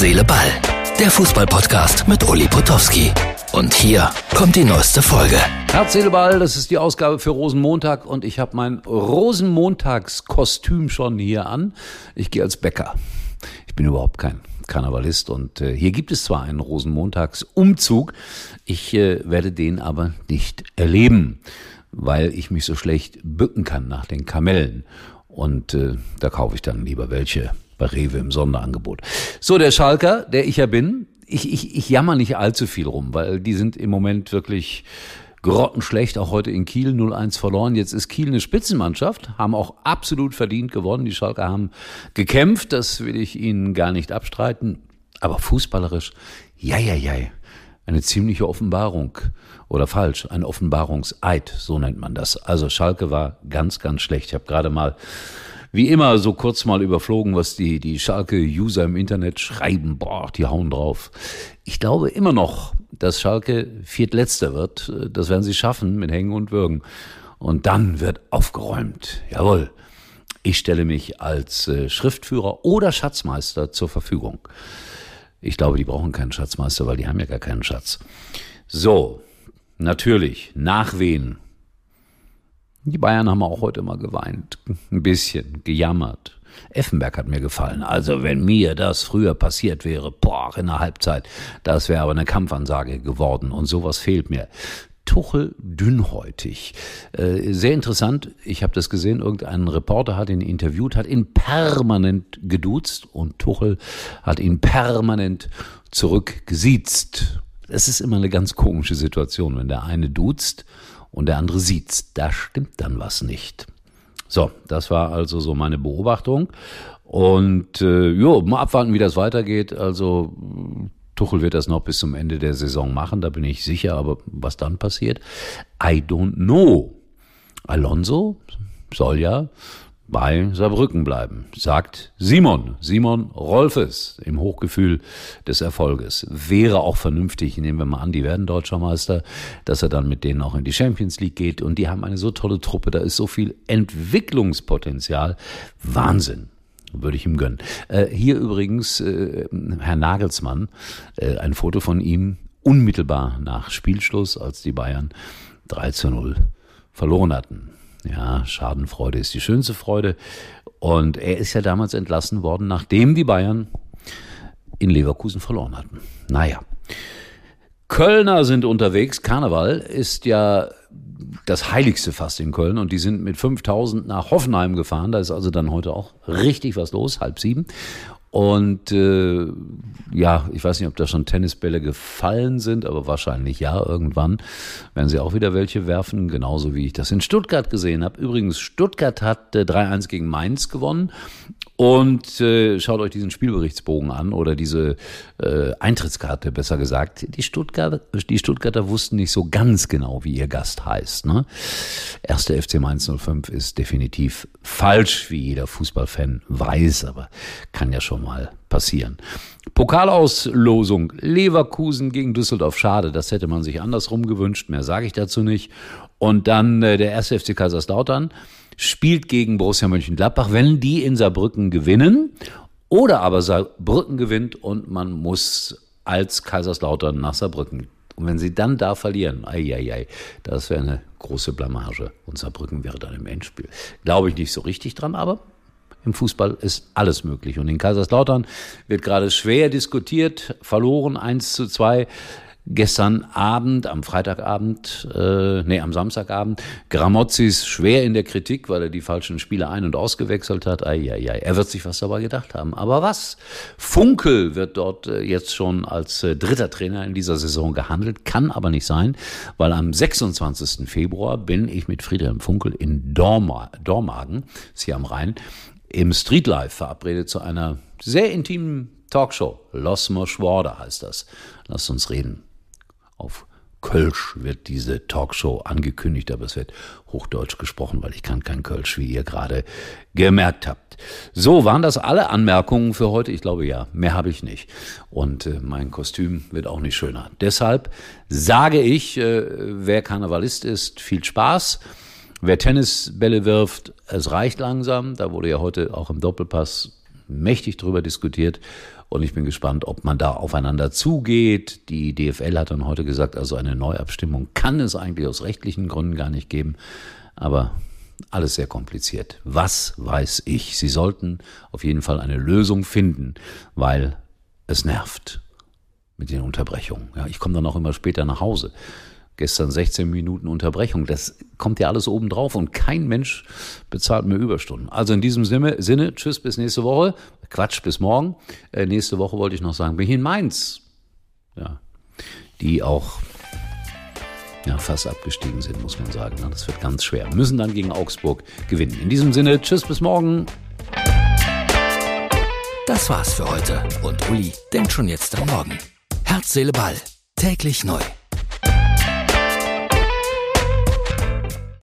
Seele, Ball. Der Fußballpodcast mit Uli Potowski. Und hier kommt die neueste Folge. Herz, Seele, Ball, das ist die Ausgabe für Rosenmontag und ich habe mein Rosenmontagskostüm schon hier an. Ich gehe als Bäcker. Ich bin überhaupt kein Karnevalist und äh, hier gibt es zwar einen Rosenmontagsumzug, ich äh, werde den aber nicht erleben, weil ich mich so schlecht bücken kann nach den Kamellen. Und äh, da kaufe ich dann lieber welche bei Rewe im Sonderangebot. So, der Schalker, der ich ja bin, ich, ich, ich jammer nicht allzu viel rum, weil die sind im Moment wirklich grottenschlecht, auch heute in Kiel 0-1 verloren. Jetzt ist Kiel eine Spitzenmannschaft, haben auch absolut verdient gewonnen. Die Schalker haben gekämpft, das will ich Ihnen gar nicht abstreiten. Aber fußballerisch, ja, ja, ja, eine ziemliche Offenbarung. Oder falsch, ein Offenbarungseid, so nennt man das. Also Schalke war ganz, ganz schlecht. Ich habe gerade mal wie immer so kurz mal überflogen, was die, die Schalke-User im Internet schreiben. Boah, die hauen drauf. Ich glaube immer noch, dass Schalke viertletzter wird. Das werden sie schaffen mit Hängen und Würgen. Und dann wird aufgeräumt. Jawohl. Ich stelle mich als äh, Schriftführer oder Schatzmeister zur Verfügung. Ich glaube, die brauchen keinen Schatzmeister, weil die haben ja gar keinen Schatz. So, natürlich, Nachwehen die Bayern haben auch heute mal geweint, ein bisschen, gejammert. Effenberg hat mir gefallen. Also wenn mir das früher passiert wäre, boah, in der Halbzeit, das wäre aber eine Kampfansage geworden und sowas fehlt mir. Tuchel dünnhäutig. Äh, sehr interessant, ich habe das gesehen, irgendein Reporter hat ihn interviewt, hat ihn permanent geduzt und Tuchel hat ihn permanent zurückgesiezt. Es ist immer eine ganz komische Situation, wenn der eine duzt und der andere sieht's. Da stimmt dann was nicht. So, das war also so meine Beobachtung. Und äh, jo, mal abwarten, wie das weitergeht. Also Tuchel wird das noch bis zum Ende der Saison machen, da bin ich sicher, aber was dann passiert, I don't know. Alonso soll ja bei Saarbrücken bleiben, sagt Simon, Simon Rolfes im Hochgefühl des Erfolges. Wäre auch vernünftig, nehmen wir mal an, die werden deutscher Meister, dass er dann mit denen auch in die Champions League geht und die haben eine so tolle Truppe, da ist so viel Entwicklungspotenzial. Wahnsinn würde ich ihm gönnen. Äh, hier übrigens äh, Herr Nagelsmann, äh, ein Foto von ihm unmittelbar nach Spielschluss, als die Bayern 3 zu 0 verloren hatten. Ja, Schadenfreude ist die schönste Freude. Und er ist ja damals entlassen worden, nachdem die Bayern in Leverkusen verloren hatten. Naja. Kölner sind unterwegs. Karneval ist ja das heiligste fast in Köln und die sind mit 5000 nach Hoffenheim gefahren. Da ist also dann heute auch richtig was los, halb sieben. Und äh, ja, ich weiß nicht, ob da schon Tennisbälle gefallen sind, aber wahrscheinlich ja, irgendwann werden sie auch wieder welche werfen, genauso wie ich das in Stuttgart gesehen habe. Übrigens, Stuttgart hat äh, 3-1 gegen Mainz gewonnen und äh, schaut euch diesen Spielberichtsbogen an oder diese äh, Eintrittskarte, besser gesagt. Die Stuttgarter, die Stuttgarter wussten nicht so ganz genau, wie ihr Gast heißt. Ne? Erste FC Mainz 05 ist definitiv falsch, wie jeder Fußballfan weiß, aber kann ja schon mal passieren. Pokalauslosung Leverkusen gegen Düsseldorf. Schade, das hätte man sich andersrum gewünscht. Mehr sage ich dazu nicht. Und dann äh, der erste FC Kaiserslautern spielt gegen Borussia Mönchengladbach, wenn die in Saarbrücken gewinnen oder aber Saarbrücken gewinnt und man muss als Kaiserslautern nach Saarbrücken. Und wenn sie dann da verlieren, ei, ei, ei, das wäre eine große Blamage. Und Saarbrücken wäre dann im Endspiel. Glaube ich nicht so richtig dran, aber im Fußball ist alles möglich. Und in Kaiserslautern wird gerade schwer diskutiert, verloren 1 zu 2 gestern Abend, am Freitagabend, äh, nee, am Samstagabend, Gramozis schwer in der Kritik, weil er die falschen Spieler ein- und ausgewechselt hat. Eieiei, er wird sich was dabei gedacht haben. Aber was? Funkel wird dort äh, jetzt schon als äh, dritter Trainer in dieser Saison gehandelt, kann aber nicht sein, weil am 26. Februar bin ich mit Friedhelm Funkel in Dorma, Dormagen, ist hier am Rhein, im Streetlife verabredet zu einer sehr intimen Talkshow. Los Moschworda heißt das. Lasst uns reden. Auf Kölsch wird diese Talkshow angekündigt, aber es wird Hochdeutsch gesprochen, weil ich kann kein Kölsch, wie ihr gerade gemerkt habt. So, waren das alle Anmerkungen für heute? Ich glaube ja, mehr habe ich nicht. Und äh, mein Kostüm wird auch nicht schöner. Deshalb sage ich, äh, wer Karnevalist ist, viel Spaß. Wer Tennisbälle wirft, es reicht langsam. Da wurde ja heute auch im Doppelpass mächtig drüber diskutiert und ich bin gespannt, ob man da aufeinander zugeht. Die DFL hat dann heute gesagt, also eine Neuabstimmung kann es eigentlich aus rechtlichen Gründen gar nicht geben. Aber alles sehr kompliziert. Was weiß ich? Sie sollten auf jeden Fall eine Lösung finden, weil es nervt mit den Unterbrechungen. Ja, ich komme dann auch immer später nach Hause. Gestern 16 Minuten Unterbrechung. Das kommt ja alles oben drauf und kein Mensch bezahlt mir Überstunden. Also in diesem Sinne, tschüss bis nächste Woche. Quatsch bis morgen. Äh, nächste Woche wollte ich noch sagen, bin ich in Mainz. Ja, die auch ja, fast abgestiegen sind, muss man sagen. Das wird ganz schwer. Müssen dann gegen Augsburg gewinnen. In diesem Sinne, tschüss bis morgen. Das war's für heute. Und Uli denkt schon jetzt am Morgen. Herz, Seele, Ball. Täglich neu.